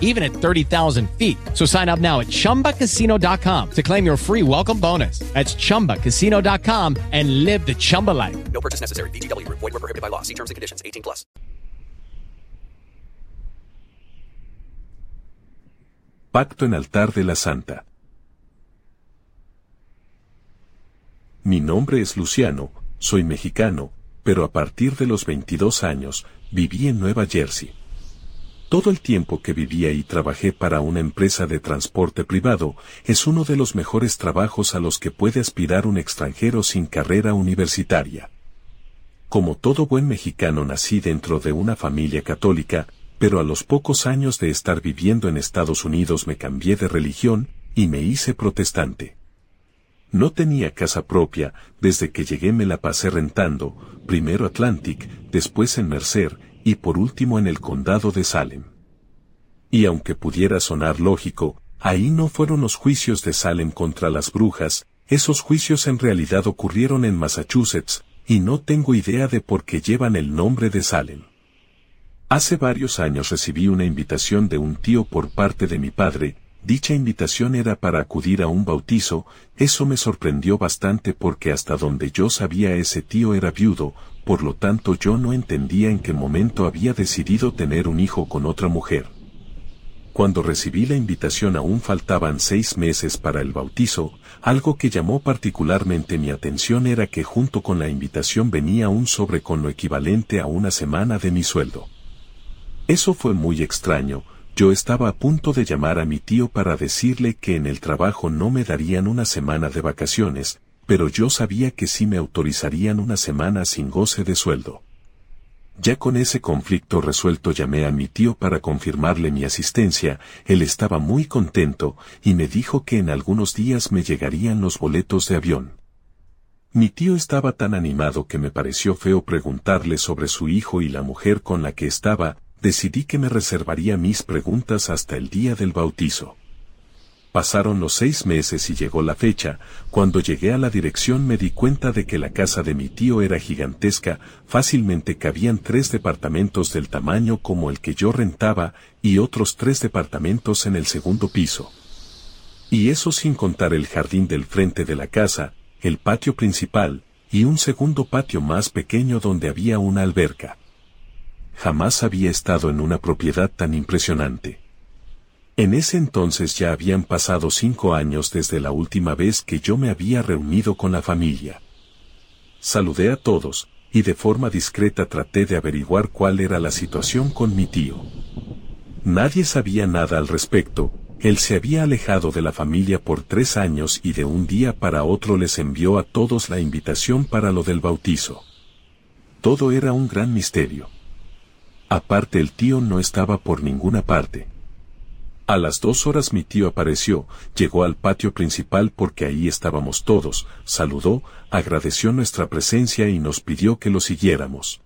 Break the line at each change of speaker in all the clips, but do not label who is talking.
even at 30,000 feet. So sign up now at chumbacasino.com to claim your free welcome bonus. That's chumbacasino.com and live the Chumba life.
No purchase necessary. VGW. Void where prohibited by law. See terms and conditions. 18 plus.
Pacto en altar de la Santa. Mi nombre es Luciano, soy mexicano, pero a partir de los 22 años, viví en Nueva Jersey. Todo el tiempo que viví ahí trabajé para una empresa de transporte privado, es uno de los mejores trabajos a los que puede aspirar un extranjero sin carrera universitaria. Como todo buen mexicano nací dentro de una familia católica, pero a los pocos años de estar viviendo en Estados Unidos me cambié de religión y me hice protestante. No tenía casa propia, desde que llegué me la pasé rentando, primero Atlantic, después en Mercer, y por último en el condado de Salem. Y aunque pudiera sonar lógico, ahí no fueron los juicios de Salem contra las brujas, esos juicios en realidad ocurrieron en Massachusetts, y no tengo idea de por qué llevan el nombre de Salem. Hace varios años recibí una invitación de un tío por parte de mi padre, dicha invitación era para acudir a un bautizo, eso me sorprendió bastante porque hasta donde yo sabía ese tío era viudo, por lo tanto yo no entendía en qué momento había decidido tener un hijo con otra mujer. Cuando recibí la invitación aún faltaban seis meses para el bautizo, algo que llamó particularmente mi atención era que junto con la invitación venía un sobre con lo equivalente a una semana de mi sueldo. Eso fue muy extraño, yo estaba a punto de llamar a mi tío para decirle que en el trabajo no me darían una semana de vacaciones, pero yo sabía que sí me autorizarían una semana sin goce de sueldo. Ya con ese conflicto resuelto llamé a mi tío para confirmarle mi asistencia, él estaba muy contento y me dijo que en algunos días me llegarían los boletos de avión. Mi tío estaba tan animado que me pareció feo preguntarle sobre su hijo y la mujer con la que estaba, decidí que me reservaría mis preguntas hasta el día del bautizo. Pasaron los seis meses y llegó la fecha, cuando llegué a la dirección me di cuenta de que la casa de mi tío era gigantesca, fácilmente cabían tres departamentos del tamaño como el que yo rentaba y otros tres departamentos en el segundo piso. Y eso sin contar el jardín del frente de la casa, el patio principal, y un segundo patio más pequeño donde había una alberca. Jamás había estado en una propiedad tan impresionante. En ese entonces ya habían pasado cinco años desde la última vez que yo me había reunido con la familia. Saludé a todos, y de forma discreta traté de averiguar cuál era la situación con mi tío. Nadie sabía nada al respecto, él se había alejado de la familia por tres años y de un día para otro les envió a todos la invitación para lo del bautizo. Todo era un gran misterio. Aparte el tío no estaba por ninguna parte. A las dos horas mi tío apareció, llegó al patio principal porque ahí estábamos todos, saludó, agradeció nuestra presencia y nos pidió que lo siguiéramos.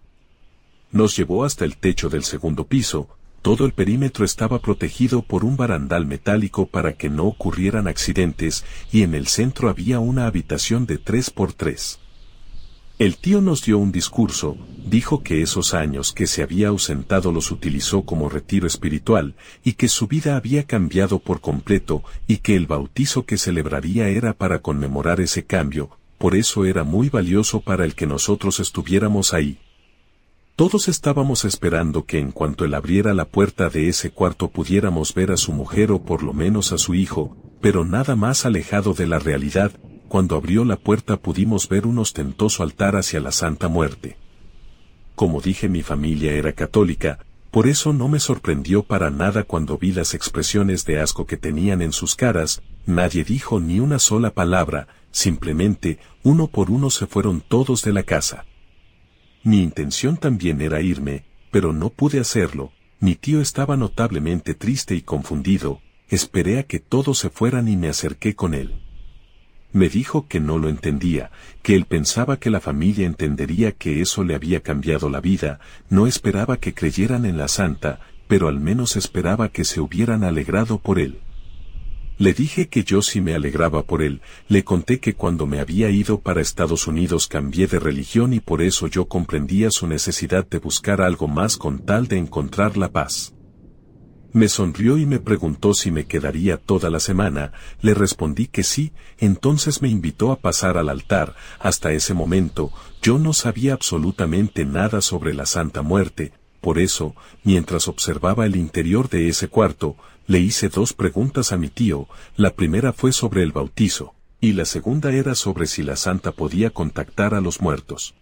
Nos llevó hasta el techo del segundo piso, todo el perímetro estaba protegido por un barandal metálico para que no ocurrieran accidentes y en el centro había una habitación de tres por tres. El tío nos dio un discurso, dijo que esos años que se había ausentado los utilizó como retiro espiritual, y que su vida había cambiado por completo, y que el bautizo que celebraría era para conmemorar ese cambio, por eso era muy valioso para el que nosotros estuviéramos ahí. Todos estábamos esperando que en cuanto él abriera la puerta de ese cuarto pudiéramos ver a su mujer o por lo menos a su hijo, pero nada más alejado de la realidad, cuando abrió la puerta pudimos ver un ostentoso altar hacia la Santa Muerte. Como dije mi familia era católica, por eso no me sorprendió para nada cuando vi las expresiones de asco que tenían en sus caras, nadie dijo ni una sola palabra, simplemente, uno por uno se fueron todos de la casa. Mi intención también era irme, pero no pude hacerlo, mi tío estaba notablemente triste y confundido, esperé a que todos se fueran y me acerqué con él. Me dijo que no lo entendía, que él pensaba que la familia entendería que eso le había cambiado la vida, no esperaba que creyeran en la santa, pero al menos esperaba que se hubieran alegrado por él. Le dije que yo sí me alegraba por él, le conté que cuando me había ido para Estados Unidos cambié de religión y por eso yo comprendía su necesidad de buscar algo más con tal de encontrar la paz. Me sonrió y me preguntó si me quedaría toda la semana, le respondí que sí, entonces me invitó a pasar al altar, hasta ese momento, yo no sabía absolutamente nada sobre la Santa Muerte, por eso, mientras observaba el interior de ese cuarto, le hice dos preguntas a mi tío, la primera fue sobre el bautizo, y la segunda era sobre si la Santa podía contactar a los muertos.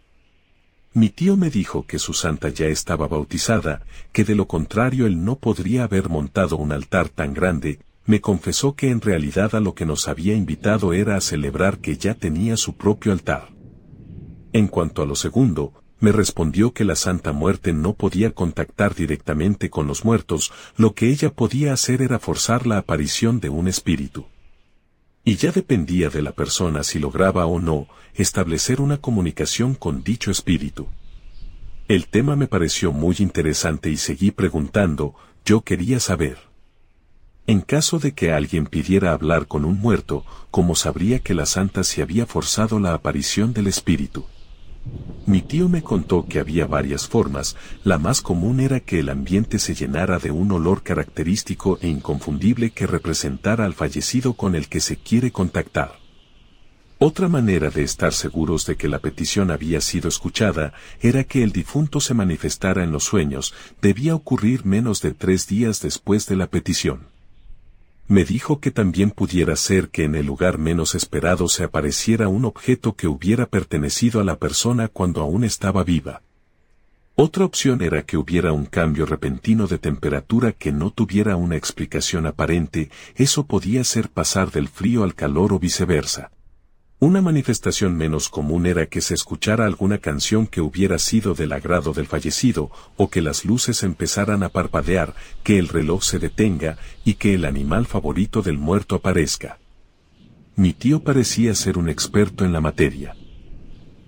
Mi tío me dijo que su santa ya estaba bautizada, que de lo contrario él no podría haber montado un altar tan grande, me confesó que en realidad a lo que nos había invitado era a celebrar que ya tenía su propio altar. En cuanto a lo segundo, me respondió que la Santa Muerte no podía contactar directamente con los muertos, lo que ella podía hacer era forzar la aparición de un espíritu y ya dependía de la persona si lograba o no establecer una comunicación con dicho espíritu. El tema me pareció muy interesante y seguí preguntando, yo quería saber. En caso de que alguien pidiera hablar con un muerto, ¿cómo sabría que la santa se había forzado la aparición del espíritu? Mi tío me contó que había varias formas, la más común era que el ambiente se llenara de un olor característico e inconfundible que representara al fallecido con el que se quiere contactar. Otra manera de estar seguros de que la petición había sido escuchada era que el difunto se manifestara en los sueños, debía ocurrir menos de tres días después de la petición. Me dijo que también pudiera ser que en el lugar menos esperado se apareciera un objeto que hubiera pertenecido a la persona cuando aún estaba viva. Otra opción era que hubiera un cambio repentino de temperatura que no tuviera una explicación aparente, eso podía ser pasar del frío al calor o viceversa. Una manifestación menos común era que se escuchara alguna canción que hubiera sido del agrado del fallecido, o que las luces empezaran a parpadear, que el reloj se detenga, y que el animal favorito del muerto aparezca. Mi tío parecía ser un experto en la materia.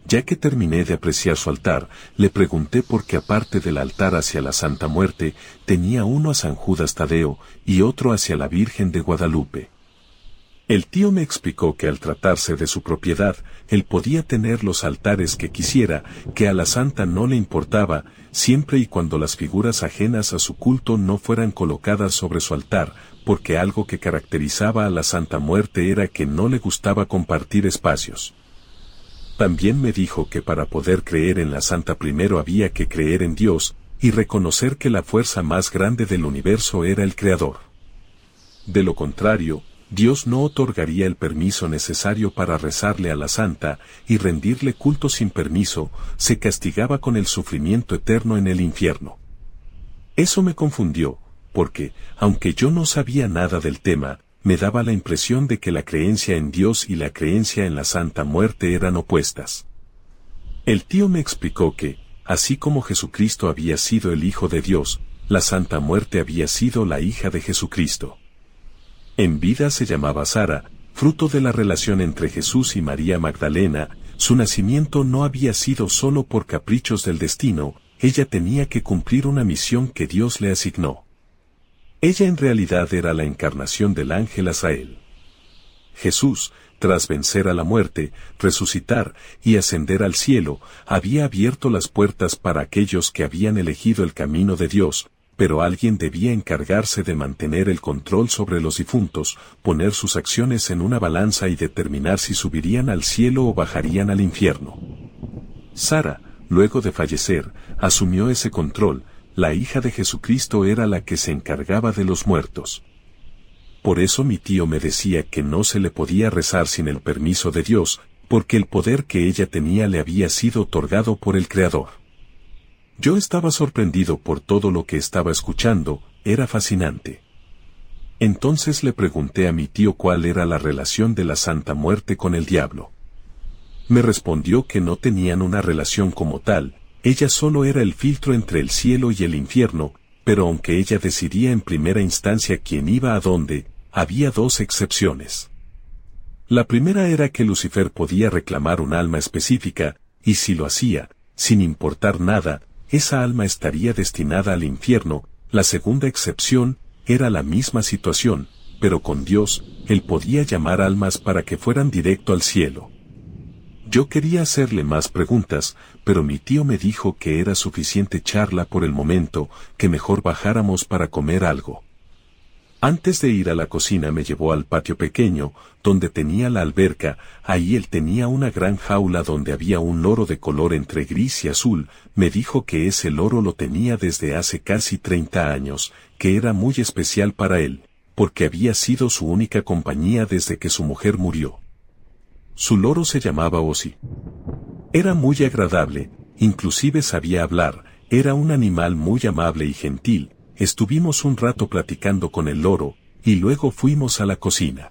Ya que terminé de apreciar su altar, le pregunté por qué aparte del altar hacia la Santa Muerte, tenía uno a San Judas Tadeo y otro hacia la Virgen de Guadalupe. El tío me explicó que al tratarse de su propiedad, él podía tener los altares que quisiera, que a la santa no le importaba, siempre y cuando las figuras ajenas a su culto no fueran colocadas sobre su altar, porque algo que caracterizaba a la Santa Muerte era que no le gustaba compartir espacios. También me dijo que para poder creer en la Santa primero había que creer en Dios, y reconocer que la fuerza más grande del universo era el Creador. De lo contrario, Dios no otorgaría el permiso necesario para rezarle a la santa y rendirle culto sin permiso, se castigaba con el sufrimiento eterno en el infierno. Eso me confundió, porque, aunque yo no sabía nada del tema, me daba la impresión de que la creencia en Dios y la creencia en la Santa Muerte eran opuestas. El tío me explicó que, así como Jesucristo había sido el Hijo de Dios, la Santa Muerte había sido la hija de Jesucristo. En vida se llamaba Sara, fruto de la relación entre Jesús y María Magdalena, su nacimiento no había sido solo por caprichos del destino, ella tenía que cumplir una misión que Dios le asignó. Ella en realidad era la encarnación del ángel Asael. Jesús, tras vencer a la muerte, resucitar y ascender al cielo, había abierto las puertas para aquellos que habían elegido el camino de Dios, pero alguien debía encargarse de mantener el control sobre los difuntos, poner sus acciones en una balanza y determinar si subirían al cielo o bajarían al infierno. Sara, luego de fallecer, asumió ese control, la hija de Jesucristo era la que se encargaba de los muertos. Por eso mi tío me decía que no se le podía rezar sin el permiso de Dios, porque el poder que ella tenía le había sido otorgado por el Creador. Yo estaba sorprendido por todo lo que estaba escuchando, era fascinante. Entonces le pregunté a mi tío cuál era la relación de la Santa Muerte con el diablo. Me respondió que no tenían una relación como tal, ella solo era el filtro entre el cielo y el infierno, pero aunque ella decidía en primera instancia quién iba a dónde, había dos excepciones. La primera era que Lucifer podía reclamar un alma específica, y si lo hacía, sin importar nada, esa alma estaría destinada al infierno, la segunda excepción, era la misma situación, pero con Dios, él podía llamar almas para que fueran directo al cielo. Yo quería hacerle más preguntas, pero mi tío me dijo que era suficiente charla por el momento, que mejor bajáramos para comer algo. Antes de ir a la cocina me llevó al patio pequeño, donde tenía la alberca, ahí él tenía una gran jaula donde había un loro de color entre gris y azul, me dijo que ese loro lo tenía desde hace casi 30 años, que era muy especial para él, porque había sido su única compañía desde que su mujer murió. Su loro se llamaba Ozzy. Era muy agradable, inclusive sabía hablar, era un animal muy amable y gentil, estuvimos un rato platicando con el loro, y luego fuimos a la cocina.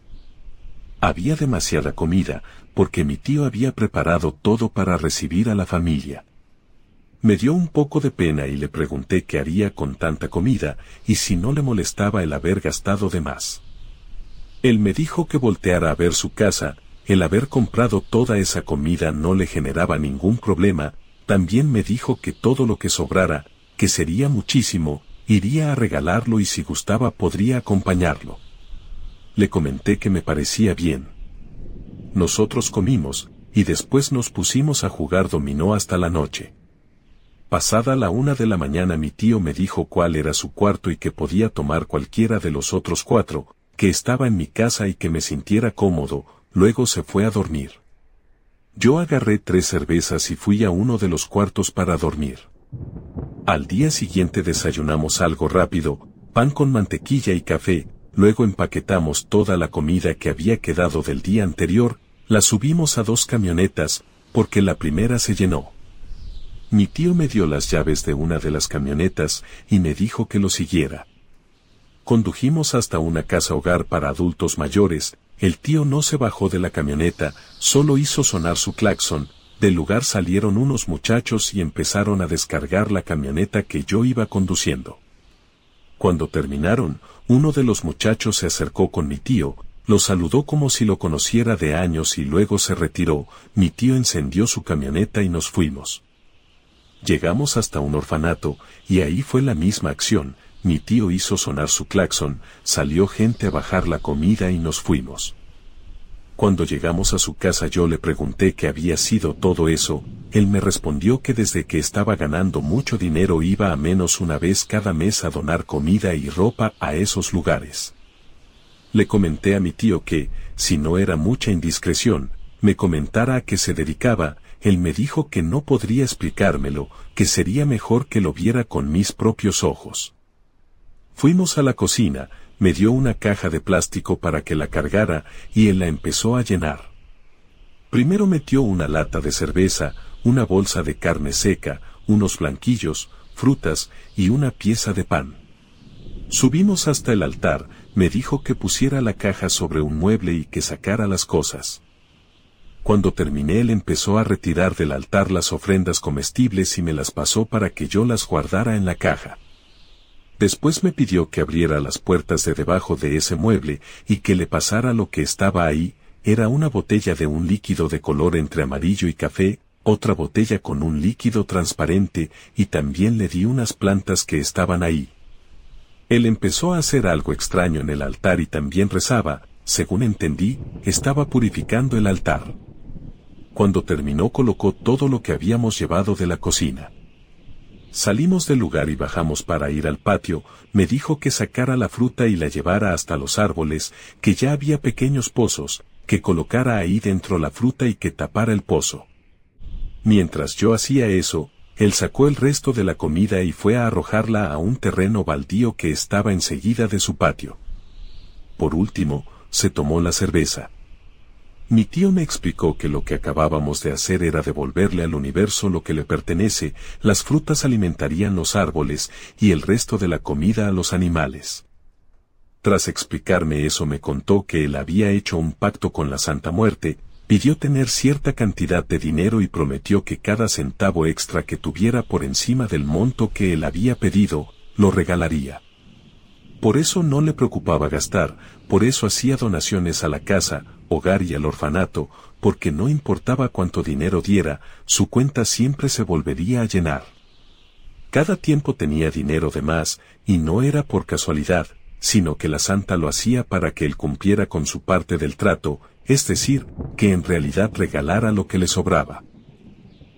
Había demasiada comida, porque mi tío había preparado todo para recibir a la familia. Me dio un poco de pena y le pregunté qué haría con tanta comida, y si no le molestaba el haber gastado de más. Él me dijo que volteara a ver su casa, el haber comprado toda esa comida no le generaba ningún problema, también me dijo que todo lo que sobrara, que sería muchísimo, iría a regalarlo y si gustaba podría acompañarlo. Le comenté que me parecía bien. Nosotros comimos, y después nos pusimos a jugar dominó hasta la noche. Pasada la una de la mañana mi tío me dijo cuál era su cuarto y que podía tomar cualquiera de los otros cuatro, que estaba en mi casa y que me sintiera cómodo, luego se fue a dormir. Yo agarré tres cervezas y fui a uno de los cuartos para dormir. Al día siguiente desayunamos algo rápido, pan con mantequilla y café, luego empaquetamos toda la comida que había quedado del día anterior, la subimos a dos camionetas, porque la primera se llenó. Mi tío me dio las llaves de una de las camionetas y me dijo que lo siguiera. Condujimos hasta una casa hogar para adultos mayores, el tío no se bajó de la camioneta, solo hizo sonar su claxon, del lugar salieron unos muchachos y empezaron a descargar la camioneta que yo iba conduciendo. Cuando terminaron, uno de los muchachos se acercó con mi tío, lo saludó como si lo conociera de años y luego se retiró, mi tío encendió su camioneta y nos fuimos. Llegamos hasta un orfanato, y ahí fue la misma acción, mi tío hizo sonar su claxon, salió gente a bajar la comida y nos fuimos. Cuando llegamos a su casa yo le pregunté qué había sido todo eso, él me respondió que desde que estaba ganando mucho dinero iba a menos una vez cada mes a donar comida y ropa a esos lugares. Le comenté a mi tío que, si no era mucha indiscreción, me comentara a qué se dedicaba, él me dijo que no podría explicármelo, que sería mejor que lo viera con mis propios ojos. Fuimos a la cocina, me dio una caja de plástico para que la cargara y él la empezó a llenar. Primero metió una lata de cerveza, una bolsa de carne seca, unos blanquillos, frutas y una pieza de pan. Subimos hasta el altar, me dijo que pusiera la caja sobre un mueble y que sacara las cosas. Cuando terminé él empezó a retirar del altar las ofrendas comestibles y me las pasó para que yo las guardara en la caja. Después me pidió que abriera las puertas de debajo de ese mueble y que le pasara lo que estaba ahí, era una botella de un líquido de color entre amarillo y café, otra botella con un líquido transparente y también le di unas plantas que estaban ahí. Él empezó a hacer algo extraño en el altar y también rezaba, según entendí, estaba purificando el altar. Cuando terminó colocó todo lo que habíamos llevado de la cocina. Salimos del lugar y bajamos para ir al patio, me dijo que sacara la fruta y la llevara hasta los árboles, que ya había pequeños pozos, que colocara ahí dentro la fruta y que tapara el pozo. Mientras yo hacía eso, él sacó el resto de la comida y fue a arrojarla a un terreno baldío que estaba enseguida de su patio. Por último, se tomó la cerveza. Mi tío me explicó que lo que acabábamos de hacer era devolverle al universo lo que le pertenece, las frutas alimentarían los árboles y el resto de la comida a los animales. Tras explicarme eso me contó que él había hecho un pacto con la Santa Muerte, pidió tener cierta cantidad de dinero y prometió que cada centavo extra que tuviera por encima del monto que él había pedido, lo regalaría. Por eso no le preocupaba gastar, por eso hacía donaciones a la casa, hogar y al orfanato, porque no importaba cuánto dinero diera, su cuenta siempre se volvería a llenar. Cada tiempo tenía dinero de más, y no era por casualidad, sino que la santa lo hacía para que él cumpliera con su parte del trato, es decir, que en realidad regalara lo que le sobraba.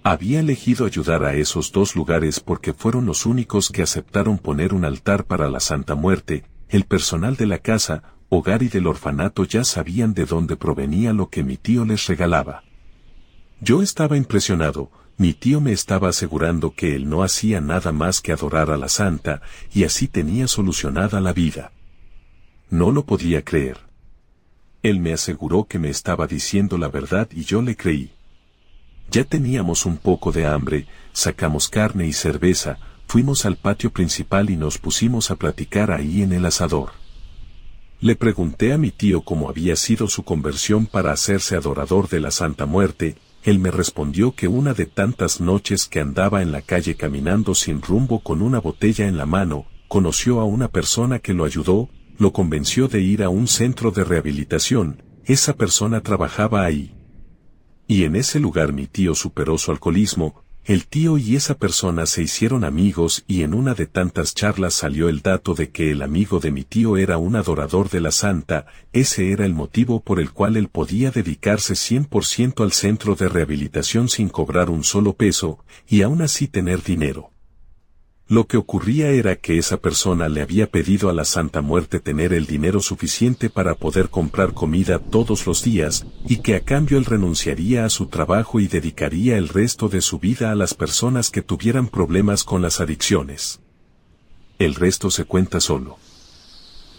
Había elegido ayudar a esos dos lugares porque fueron los únicos que aceptaron poner un altar para la Santa Muerte, el personal de la casa, hogar y del orfanato ya sabían de dónde provenía lo que mi tío les regalaba. Yo estaba impresionado, mi tío me estaba asegurando que él no hacía nada más que adorar a la santa, y así tenía solucionada la vida. No lo podía creer. Él me aseguró que me estaba diciendo la verdad y yo le creí. Ya teníamos un poco de hambre, sacamos carne y cerveza, fuimos al patio principal y nos pusimos a platicar ahí en el asador. Le pregunté a mi tío cómo había sido su conversión para hacerse adorador de la Santa Muerte, él me respondió que una de tantas noches que andaba en la calle caminando sin rumbo con una botella en la mano, conoció a una persona que lo ayudó, lo convenció de ir a un centro de rehabilitación, esa persona trabajaba ahí. Y en ese lugar mi tío superó su alcoholismo, el tío y esa persona se hicieron amigos y en una de tantas charlas salió el dato de que el amigo de mi tío era un adorador de la santa, ese era el motivo por el cual él podía dedicarse 100% al centro de rehabilitación sin cobrar un solo peso, y aún así tener dinero. Lo que ocurría era que esa persona le había pedido a la Santa Muerte tener el dinero suficiente para poder comprar comida todos los días, y que a cambio él renunciaría a su trabajo y dedicaría el resto de su vida a las personas que tuvieran problemas con las adicciones. El resto se cuenta solo.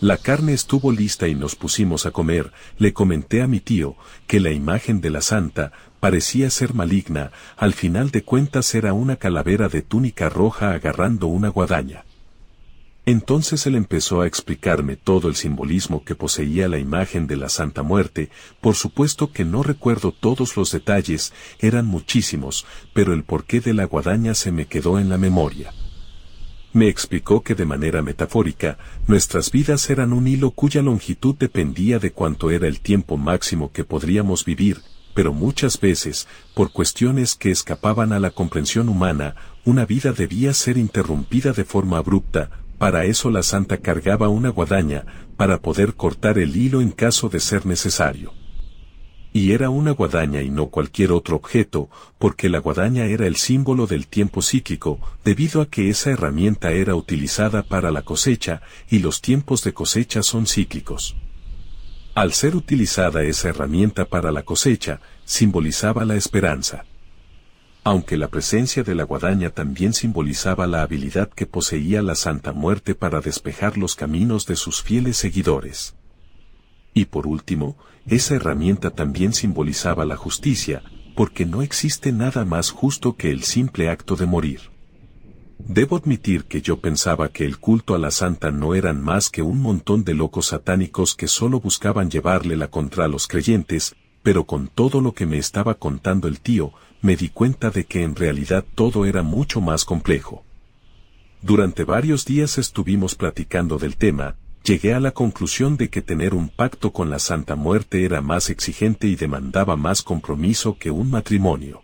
La carne estuvo lista y nos pusimos a comer, le comenté a mi tío, que la imagen de la santa, parecía ser maligna, al final de cuentas era una calavera de túnica roja agarrando una guadaña. Entonces él empezó a explicarme todo el simbolismo que poseía la imagen de la Santa Muerte, por supuesto que no recuerdo todos los detalles, eran muchísimos, pero el porqué de la guadaña se me quedó en la memoria. Me explicó que de manera metafórica, nuestras vidas eran un hilo cuya longitud dependía de cuánto era el tiempo máximo que podríamos vivir, pero muchas veces, por cuestiones que escapaban a la comprensión humana, una vida debía ser interrumpida de forma abrupta, para eso la santa cargaba una guadaña, para poder cortar el hilo en caso de ser necesario. Y era una guadaña y no cualquier otro objeto, porque la guadaña era el símbolo del tiempo psíquico, debido a que esa herramienta era utilizada para la cosecha, y los tiempos de cosecha son cíclicos. Al ser utilizada esa herramienta para la cosecha, simbolizaba la esperanza. Aunque la presencia de la guadaña también simbolizaba la habilidad que poseía la Santa Muerte para despejar los caminos de sus fieles seguidores. Y por último, esa herramienta también simbolizaba la justicia, porque no existe nada más justo que el simple acto de morir. Debo admitir que yo pensaba que el culto a la santa no eran más que un montón de locos satánicos que solo buscaban llevarle la contra a los creyentes, pero con todo lo que me estaba contando el tío, me di cuenta de que en realidad todo era mucho más complejo. Durante varios días estuvimos platicando del tema, llegué a la conclusión de que tener un pacto con la Santa Muerte era más exigente y demandaba más compromiso que un matrimonio.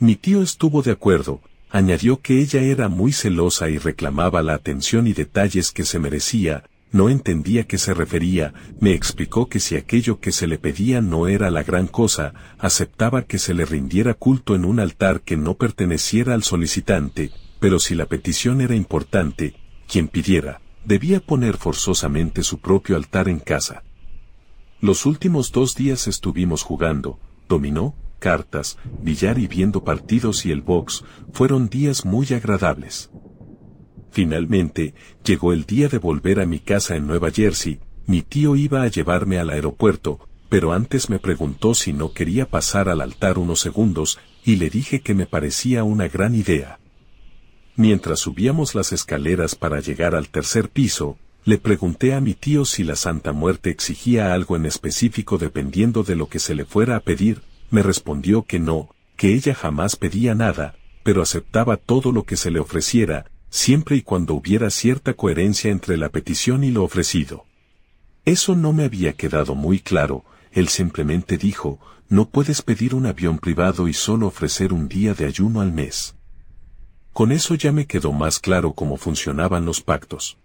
Mi tío estuvo de acuerdo, añadió que ella era muy celosa y reclamaba la atención y detalles que se merecía, no entendía qué se refería, me explicó que si aquello que se le pedía no era la gran cosa, aceptaba que se le rindiera culto en un altar que no perteneciera al solicitante, pero si la petición era importante, quien pidiera, debía poner forzosamente su propio altar en casa. Los últimos dos días estuvimos jugando, dominó, cartas, billar y viendo partidos y el box, fueron días muy agradables. Finalmente, llegó el día de volver a mi casa en Nueva Jersey, mi tío iba a llevarme al aeropuerto, pero antes me preguntó si no quería pasar al altar unos segundos, y le dije que me parecía una gran idea. Mientras subíamos las escaleras para llegar al tercer piso, le pregunté a mi tío si la Santa Muerte exigía algo en específico dependiendo de lo que se le fuera a pedir, me respondió que no, que ella jamás pedía nada, pero aceptaba todo lo que se le ofreciera, siempre y cuando hubiera cierta coherencia entre la petición y lo ofrecido. Eso no me había quedado muy claro, él simplemente dijo, no puedes pedir un avión privado y solo ofrecer un día de ayuno al mes. Con eso ya me quedó más claro cómo funcionaban los pactos.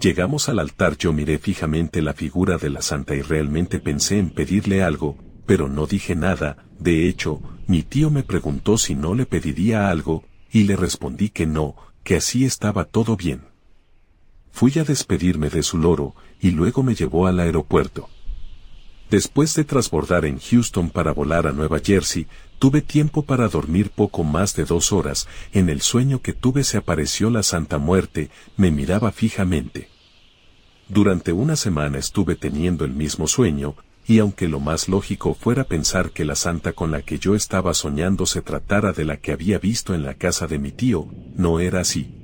Llegamos al altar yo miré fijamente la figura de la santa y realmente pensé en pedirle algo, pero no dije nada, de hecho, mi tío me preguntó si no le pediría algo, y le respondí que no, que así estaba todo bien. Fui a despedirme de su loro, y luego me llevó al aeropuerto. Después de transbordar en Houston para volar a Nueva Jersey, tuve tiempo para dormir poco más de dos horas, en el sueño que tuve se apareció la Santa Muerte, me miraba fijamente. Durante una semana estuve teniendo el mismo sueño, y aunque lo más lógico fuera pensar que la santa con la que yo estaba soñando se tratara de la que había visto en la casa de mi tío, no era así.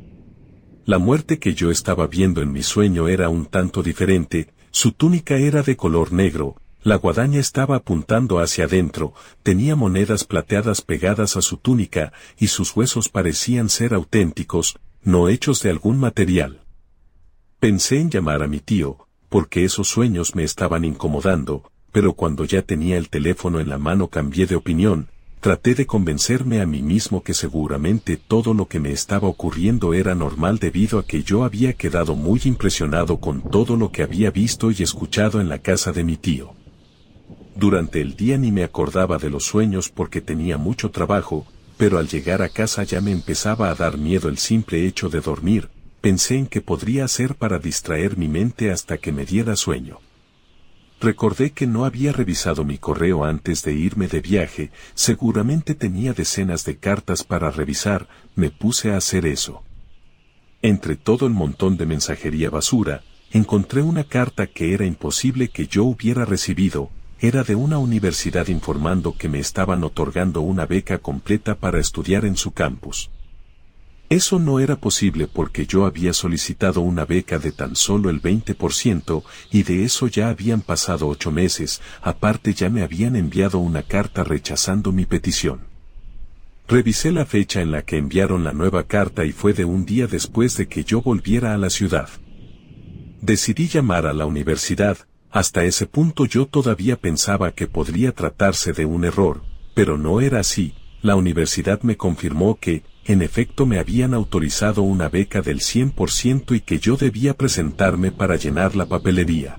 La muerte que yo estaba viendo en mi sueño era un tanto diferente, su túnica era de color negro, la guadaña estaba apuntando hacia adentro, tenía monedas plateadas pegadas a su túnica, y sus huesos parecían ser auténticos, no hechos de algún material. Pensé en llamar a mi tío, porque esos sueños me estaban incomodando, pero cuando ya tenía el teléfono en la mano cambié de opinión, traté de convencerme a mí mismo que seguramente todo lo que me estaba ocurriendo era normal debido a que yo había quedado muy impresionado con todo lo que había visto y escuchado en la casa de mi tío. Durante el día ni me acordaba de los sueños porque tenía mucho trabajo, pero al llegar a casa ya me empezaba a dar miedo el simple hecho de dormir, pensé en qué podría hacer para distraer mi mente hasta que me diera sueño. Recordé que no había revisado mi correo antes de irme de viaje, seguramente tenía decenas de cartas para revisar, me puse a hacer eso. Entre todo el montón de mensajería basura, encontré una carta que era imposible que yo hubiera recibido, era de una universidad informando que me estaban otorgando una beca completa para estudiar en su campus. Eso no era posible porque yo había solicitado una beca de tan solo el 20% y de eso ya habían pasado ocho meses, aparte ya me habían enviado una carta rechazando mi petición. Revisé la fecha en la que enviaron la nueva carta y fue de un día después de que yo volviera a la ciudad. Decidí llamar a la universidad, hasta ese punto yo todavía pensaba que podría tratarse de un error, pero no era así. La universidad me confirmó que, en efecto, me habían autorizado una beca del 100% y que yo debía presentarme para llenar la papelería.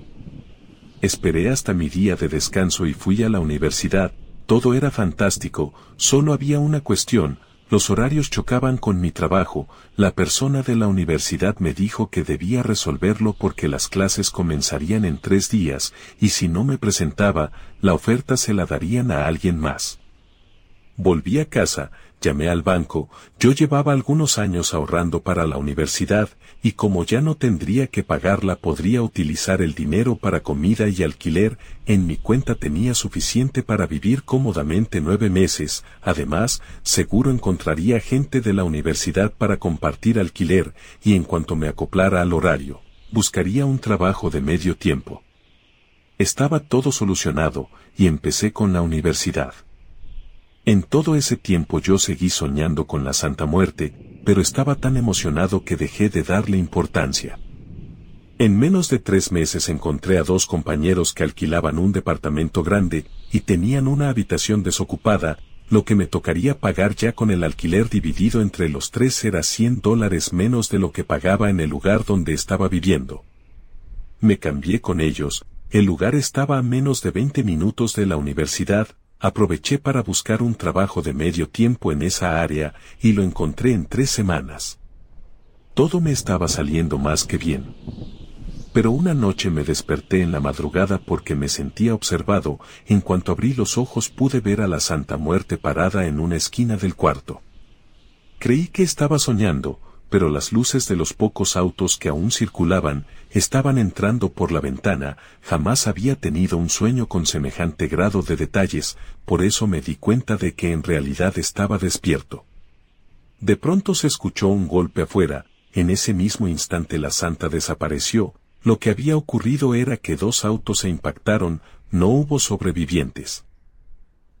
Esperé hasta mi día de descanso y fui a la universidad, todo era fantástico, solo había una cuestión, los horarios chocaban con mi trabajo, la persona de la universidad me dijo que debía resolverlo porque las clases comenzarían en tres días, y si no me presentaba, la oferta se la darían a alguien más. Volví a casa, llamé al banco, yo llevaba algunos años ahorrando para la universidad, y como ya no tendría que pagarla podría utilizar el dinero para comida y alquiler, en mi cuenta tenía suficiente para vivir cómodamente nueve meses, además, seguro encontraría gente de la universidad para compartir alquiler, y en cuanto me acoplara al horario, buscaría un trabajo de medio tiempo. Estaba todo solucionado, y empecé con la universidad. En todo ese tiempo yo seguí soñando con la Santa Muerte, pero estaba tan emocionado que dejé de darle importancia. En menos de tres meses encontré a dos compañeros que alquilaban un departamento grande y tenían una habitación desocupada, lo que me tocaría pagar ya con el alquiler dividido entre los tres era 100 dólares menos de lo que pagaba en el lugar donde estaba viviendo. Me cambié con ellos, el lugar estaba a menos de 20 minutos de la universidad, aproveché para buscar un trabajo de medio tiempo en esa área y lo encontré en tres semanas. Todo me estaba saliendo más que bien. Pero una noche me desperté en la madrugada porque me sentía observado, en cuanto abrí los ojos pude ver a la Santa Muerte parada en una esquina del cuarto. Creí que estaba soñando, pero las luces de los pocos autos que aún circulaban estaban entrando por la ventana, jamás había tenido un sueño con semejante grado de detalles, por eso me di cuenta de que en realidad estaba despierto. De pronto se escuchó un golpe afuera, en ese mismo instante la santa desapareció, lo que había ocurrido era que dos autos se impactaron, no hubo sobrevivientes.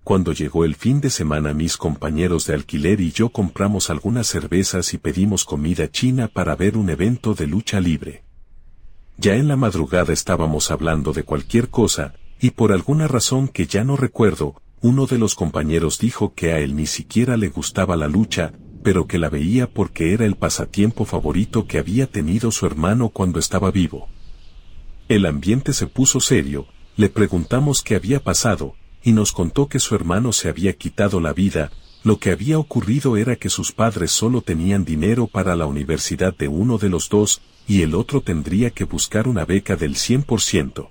Cuando llegó el fin de semana mis compañeros de alquiler y yo compramos algunas cervezas y pedimos comida china para ver un evento de lucha libre. Ya en la madrugada estábamos hablando de cualquier cosa, y por alguna razón que ya no recuerdo, uno de los compañeros dijo que a él ni siquiera le gustaba la lucha, pero que la veía porque era el pasatiempo favorito que había tenido su hermano cuando estaba vivo. El ambiente se puso serio, le preguntamos qué había pasado, y nos contó que su hermano se había quitado la vida, lo que había ocurrido era que sus padres solo tenían dinero para la universidad de uno de los dos, y el otro tendría que buscar una beca del 100%.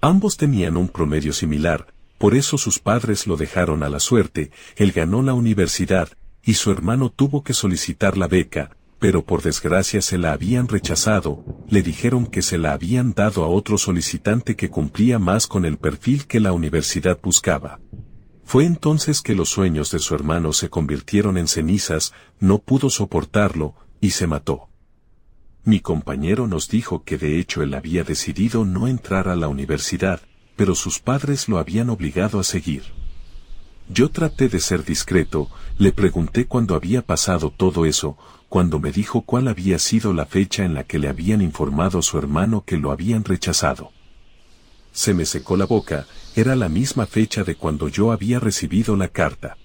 Ambos tenían un promedio similar, por eso sus padres lo dejaron a la suerte, él ganó la universidad, y su hermano tuvo que solicitar la beca, pero por desgracia se la habían rechazado, le dijeron que se la habían dado a otro solicitante que cumplía más con el perfil que la universidad buscaba. Fue entonces que los sueños de su hermano se convirtieron en cenizas, no pudo soportarlo, y se mató. Mi compañero nos dijo que de hecho él había decidido no entrar a la universidad, pero sus padres lo habían obligado a seguir. Yo traté de ser discreto, le pregunté cuándo había pasado todo eso, cuando me dijo cuál había sido la fecha en la que le habían informado a su hermano que lo habían rechazado. Se me secó la boca, era la misma fecha de cuando yo había recibido la carta.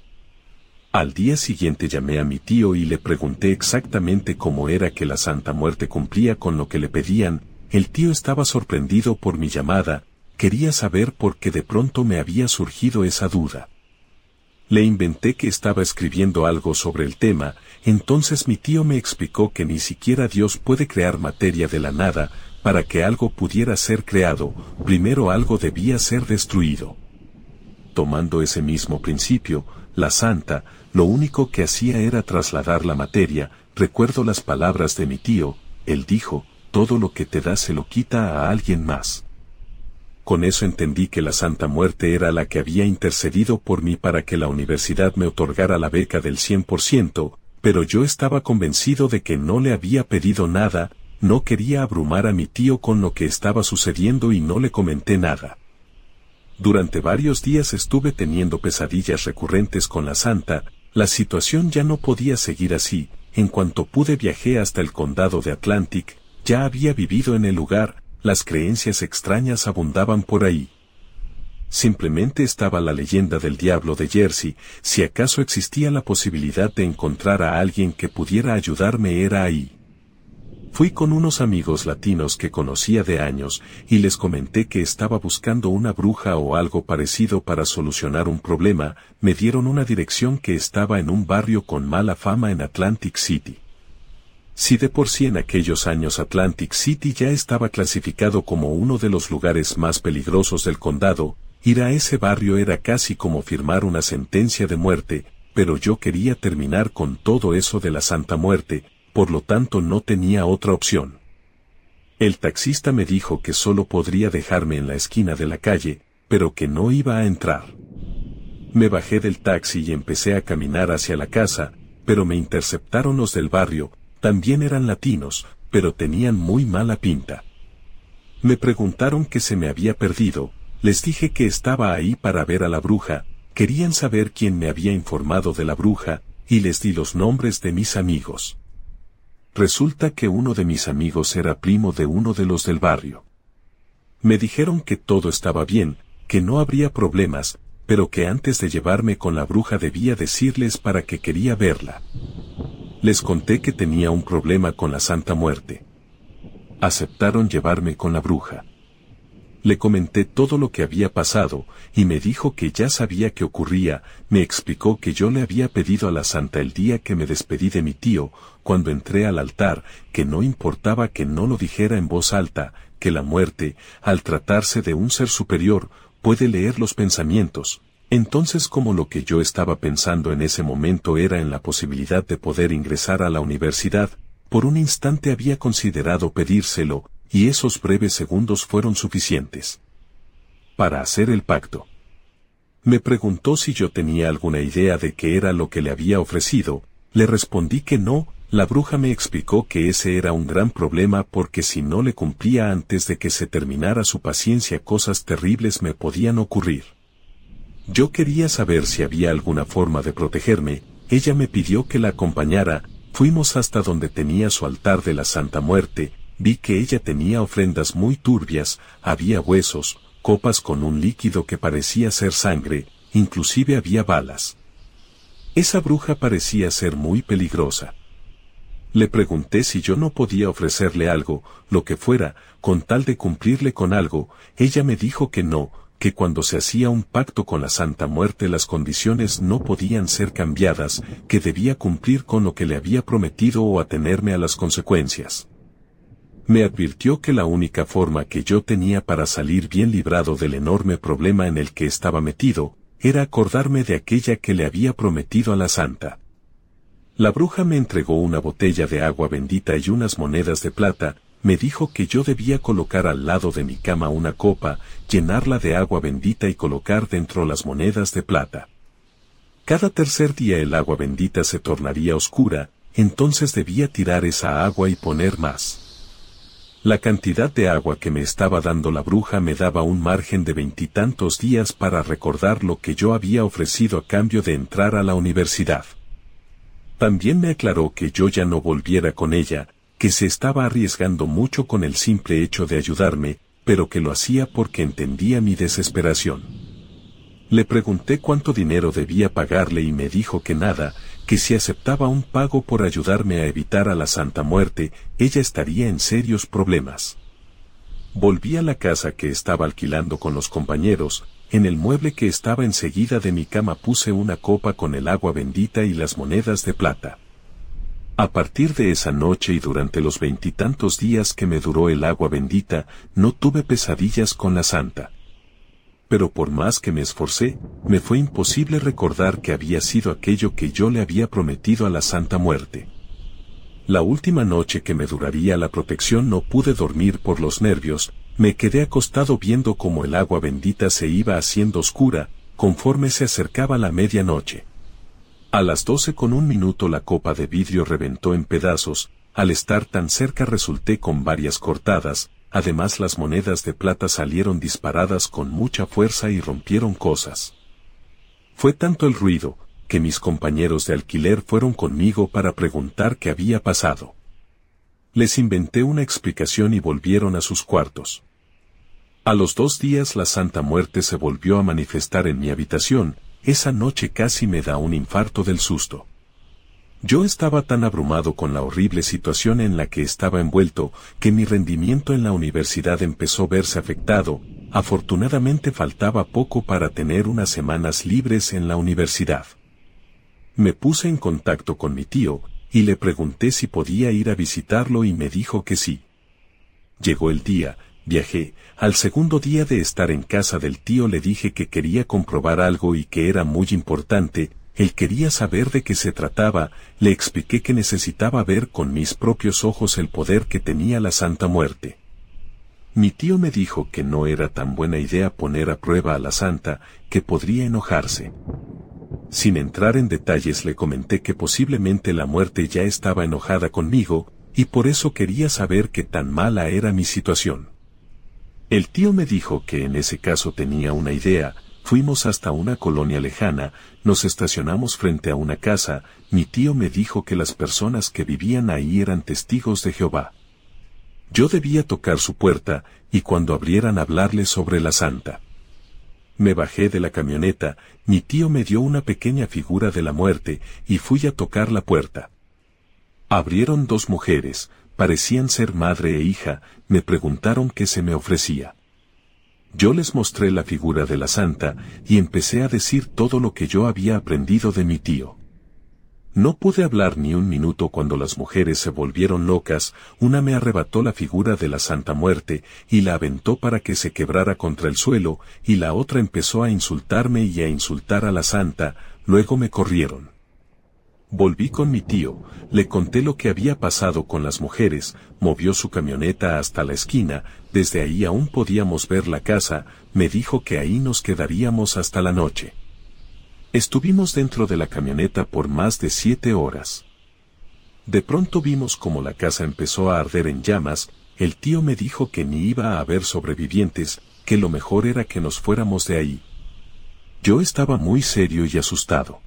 Al día siguiente llamé a mi tío y le pregunté exactamente cómo era que la Santa Muerte cumplía con lo que le pedían, el tío estaba sorprendido por mi llamada, quería saber por qué de pronto me había surgido esa duda. Le inventé que estaba escribiendo algo sobre el tema, entonces mi tío me explicó que ni siquiera Dios puede crear materia de la nada, para que algo pudiera ser creado, primero algo debía ser destruido. Tomando ese mismo principio, la santa, lo único que hacía era trasladar la materia, recuerdo las palabras de mi tío, él dijo, todo lo que te da se lo quita a alguien más. Con eso entendí que la Santa Muerte era la que había intercedido por mí para que la universidad me otorgara la beca del 100%, pero yo estaba convencido de que no le había pedido nada, no quería abrumar a mi tío con lo que estaba sucediendo y no le comenté nada. Durante varios días estuve teniendo pesadillas recurrentes con la Santa, la situación ya no podía seguir así, en cuanto pude viajé hasta el condado de Atlantic, ya había vivido en el lugar, las creencias extrañas abundaban por ahí. Simplemente estaba la leyenda del diablo de Jersey, si acaso existía la posibilidad de encontrar a alguien que pudiera ayudarme era ahí. Fui con unos amigos latinos que conocía de años y les comenté que estaba buscando una bruja o algo parecido para solucionar un problema, me dieron una dirección que estaba en un barrio con mala fama en Atlantic City. Si de por sí en aquellos años Atlantic City ya estaba clasificado como uno de los lugares más peligrosos del condado, ir a ese barrio era casi como firmar una sentencia de muerte, pero yo quería terminar con todo eso de la Santa Muerte, por lo tanto no tenía otra opción. El taxista me dijo que solo podría dejarme en la esquina de la calle, pero que no iba a entrar. Me bajé del taxi y empecé a caminar hacia la casa, pero me interceptaron los del barrio, también eran latinos, pero tenían muy mala pinta. Me preguntaron qué se me había perdido, les dije que estaba ahí para ver a la bruja, querían saber quién me había informado de la bruja, y les di los nombres de mis amigos. Resulta que uno de mis amigos era primo de uno de los del barrio. Me dijeron que todo estaba bien, que no habría problemas, pero que antes de llevarme con la bruja debía decirles para que quería verla. Les conté que tenía un problema con la Santa Muerte. Aceptaron llevarme con la bruja. Le comenté todo lo que había pasado, y me dijo que ya sabía qué ocurría, me explicó que yo le había pedido a la Santa el día que me despedí de mi tío, cuando entré al altar, que no importaba que no lo dijera en voz alta, que la muerte, al tratarse de un ser superior, puede leer los pensamientos, Entonces como lo que yo estaba pensando en ese momento era en la posibilidad de poder ingresar a la universidad, por un instante había considerado pedírselo, y esos breves segundos fueron suficientes. Para hacer el pacto. Me preguntó si yo tenía alguna idea de qué era lo que le había ofrecido, le respondí que no, la bruja me explicó que ese era un gran problema porque si no le cumplía antes de que se terminara su paciencia cosas terribles me podían ocurrir. Yo quería saber si había alguna forma de protegerme, ella me pidió que la acompañara, fuimos hasta donde tenía su altar de la Santa Muerte, vi que ella tenía ofrendas muy turbias, había huesos, copas con un líquido que parecía ser sangre, inclusive había balas. Esa bruja parecía ser muy peligrosa. Le pregunté si yo no podía ofrecerle algo, lo que fuera, con tal de cumplirle con algo, ella me dijo que no, que cuando se hacía un pacto con la Santa Muerte las condiciones no podían ser cambiadas, que debía cumplir con lo que le había prometido o atenerme a las consecuencias. Me advirtió que la única forma que yo tenía para salir bien librado del enorme problema en el que estaba metido, era acordarme de aquella que le había prometido a la Santa. La bruja me entregó una botella de agua bendita y unas monedas de plata, me dijo que yo debía colocar al lado de mi cama una copa, llenarla de agua bendita y colocar dentro las monedas de plata. Cada tercer día el agua bendita se tornaría oscura, entonces debía tirar esa agua y poner más. La cantidad de agua que me estaba dando la bruja me daba un margen de veintitantos días para recordar lo que yo había ofrecido a cambio de entrar a la universidad. También me aclaró que yo ya no volviera con ella, que se estaba arriesgando mucho con el simple hecho de ayudarme, pero que lo hacía porque entendía mi desesperación. Le pregunté cuánto dinero debía pagarle y me dijo que nada, que si aceptaba un pago por ayudarme a evitar a la Santa Muerte, ella estaría en serios problemas. Volví a la casa que estaba alquilando con los compañeros, en el mueble que estaba enseguida de mi cama puse una copa con el agua bendita y las monedas de plata. A partir de esa noche y durante los veintitantos días que me duró el agua bendita, no tuve pesadillas con la santa. Pero por más que me esforcé, me fue imposible recordar que había sido aquello que yo le había prometido a la Santa Muerte. La última noche que me duraría la protección no pude dormir por los nervios, me quedé acostado viendo cómo el agua bendita se iba haciendo oscura, conforme se acercaba la medianoche. A las doce con un minuto la copa de vidrio reventó en pedazos, al estar tan cerca resulté con varias cortadas, además las monedas de plata salieron disparadas con mucha fuerza y rompieron cosas. Fue tanto el ruido, que mis compañeros de alquiler fueron conmigo para preguntar qué había pasado. Les inventé una explicación y volvieron a sus cuartos. A los dos días la Santa Muerte se volvió a manifestar en mi habitación, esa noche casi me da un infarto del susto. Yo estaba tan abrumado con la horrible situación en la que estaba envuelto que mi rendimiento en la universidad empezó a verse afectado, afortunadamente faltaba poco para tener unas semanas libres en la universidad. Me puse en contacto con mi tío, y le pregunté si podía ir a visitarlo y me dijo que sí. Llegó el día, Viajé, al segundo día de estar en casa del tío le dije que quería comprobar algo y que era muy importante, él quería saber de qué se trataba, le expliqué que necesitaba ver con mis propios ojos el poder que tenía la Santa Muerte. Mi tío me dijo que no era tan buena idea poner a prueba a la Santa, que podría enojarse. Sin entrar en detalles le comenté que posiblemente la muerte ya estaba enojada conmigo, y por eso quería saber qué tan mala era mi situación. El tío me dijo que en ese caso tenía una idea, fuimos hasta una colonia lejana, nos estacionamos frente a una casa, mi tío me dijo que las personas que vivían ahí eran testigos de Jehová. Yo debía tocar su puerta, y cuando abrieran hablarles sobre la santa. Me bajé de la camioneta, mi tío me dio una pequeña figura de la muerte, y fui a tocar la puerta. Abrieron dos mujeres, parecían ser madre e hija, me preguntaron qué se me ofrecía. Yo les mostré la figura de la santa y empecé a decir todo lo que yo había aprendido de mi tío. No pude hablar ni un minuto cuando las mujeres se volvieron locas, una me arrebató la figura de la Santa Muerte y la aventó para que se quebrara contra el suelo, y la otra empezó a insultarme y a insultar a la Santa, luego me corrieron. Volví con mi tío, le conté lo que había pasado con las mujeres, movió su camioneta hasta la esquina, desde ahí aún podíamos ver la casa, me dijo que ahí nos quedaríamos hasta la noche. Estuvimos dentro de la camioneta por más de siete horas. De pronto vimos como la casa empezó a arder en llamas, el tío me dijo que ni iba a haber sobrevivientes, que lo mejor era que nos fuéramos de ahí. Yo estaba muy serio y asustado.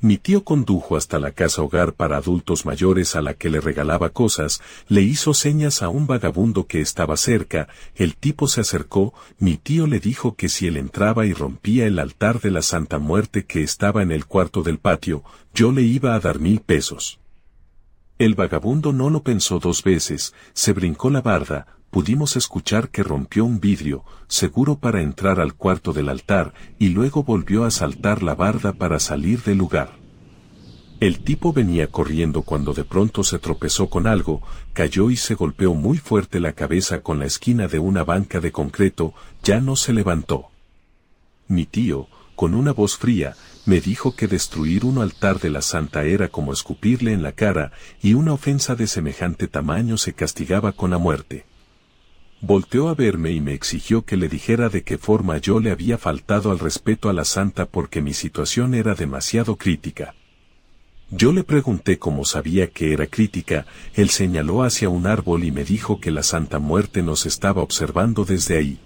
Mi tío condujo hasta la casa hogar para adultos mayores a la que le regalaba cosas, le hizo señas a un vagabundo que estaba cerca, el tipo se acercó, mi tío le dijo que si él entraba y rompía el altar de la Santa Muerte que estaba en el cuarto del patio, yo le iba a dar mil pesos. El vagabundo no lo pensó dos veces, se brincó la barda, pudimos escuchar que rompió un vidrio, seguro para entrar al cuarto del altar, y luego volvió a saltar la barda para salir del lugar. El tipo venía corriendo cuando de pronto se tropezó con algo, cayó y se golpeó muy fuerte la cabeza con la esquina de una banca de concreto, ya no se levantó. Mi tío, con una voz fría, me dijo que destruir un altar de la santa era como escupirle en la cara, y una ofensa de semejante tamaño se castigaba con la muerte. Volteó a verme y me exigió que le dijera de qué forma yo le había faltado al respeto a la santa porque mi situación era demasiado crítica. Yo le pregunté cómo sabía que era crítica, él señaló hacia un árbol y me dijo que la Santa Muerte nos estaba observando desde ahí.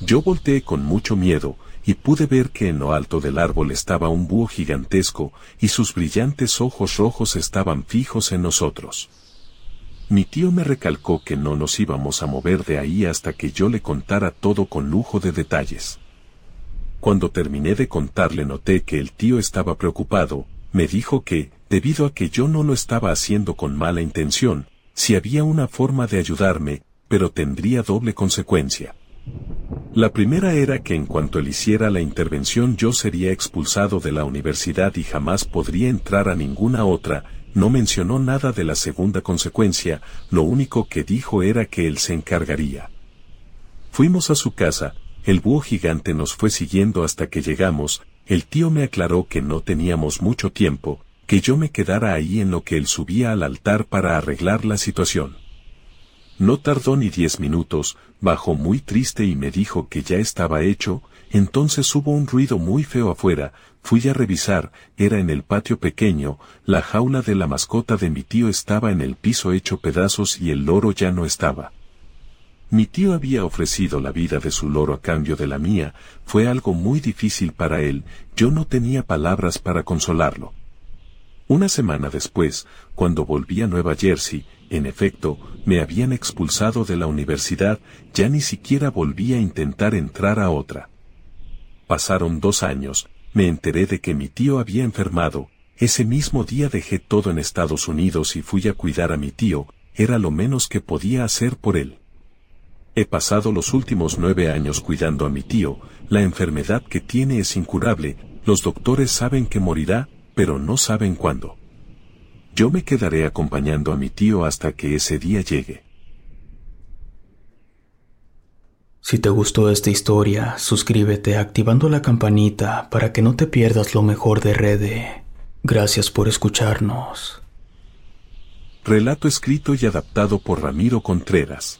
Yo volteé con mucho miedo, y pude ver que en lo alto del árbol estaba un búho gigantesco, y sus brillantes ojos rojos estaban fijos en nosotros. Mi tío me recalcó que no nos íbamos a mover de ahí hasta que yo le contara todo con lujo de detalles. Cuando terminé de contarle noté que el tío estaba preocupado, me dijo que, debido a que yo no lo estaba haciendo con mala intención, si había una forma de ayudarme, pero tendría doble consecuencia. La primera era que en cuanto él hiciera la intervención yo sería expulsado de la universidad y jamás podría entrar a ninguna otra, no mencionó nada de la segunda consecuencia, lo único que dijo era que él se encargaría. Fuimos a su casa, el búho gigante nos fue siguiendo hasta que llegamos, el tío me aclaró que no teníamos mucho tiempo, que yo me quedara ahí en lo que él subía al altar para arreglar la situación. No tardó ni diez minutos, bajó muy triste y me dijo que ya estaba hecho, entonces hubo un ruido muy feo afuera, fui a revisar, era en el patio pequeño, la jaula de la mascota de mi tío estaba en el piso hecho pedazos y el loro ya no estaba. Mi tío había ofrecido la vida de su loro a cambio de la mía, fue algo muy difícil para él, yo no tenía palabras para consolarlo. Una semana después, cuando volví a Nueva Jersey, en efecto, me habían expulsado de la universidad, ya ni siquiera volví a intentar entrar a otra. Pasaron dos años, me enteré de que mi tío había enfermado, ese mismo día dejé todo en Estados Unidos y fui a cuidar a mi tío, era lo menos que podía hacer por él. He pasado los últimos nueve años cuidando a mi tío, la enfermedad que tiene es incurable, los doctores saben que morirá, pero no saben cuándo. Yo me quedaré acompañando a mi tío hasta que ese día llegue.
Si te gustó esta historia, suscríbete activando la campanita para que no te pierdas lo mejor de Rede. Gracias por escucharnos.
Relato escrito y adaptado por Ramiro Contreras.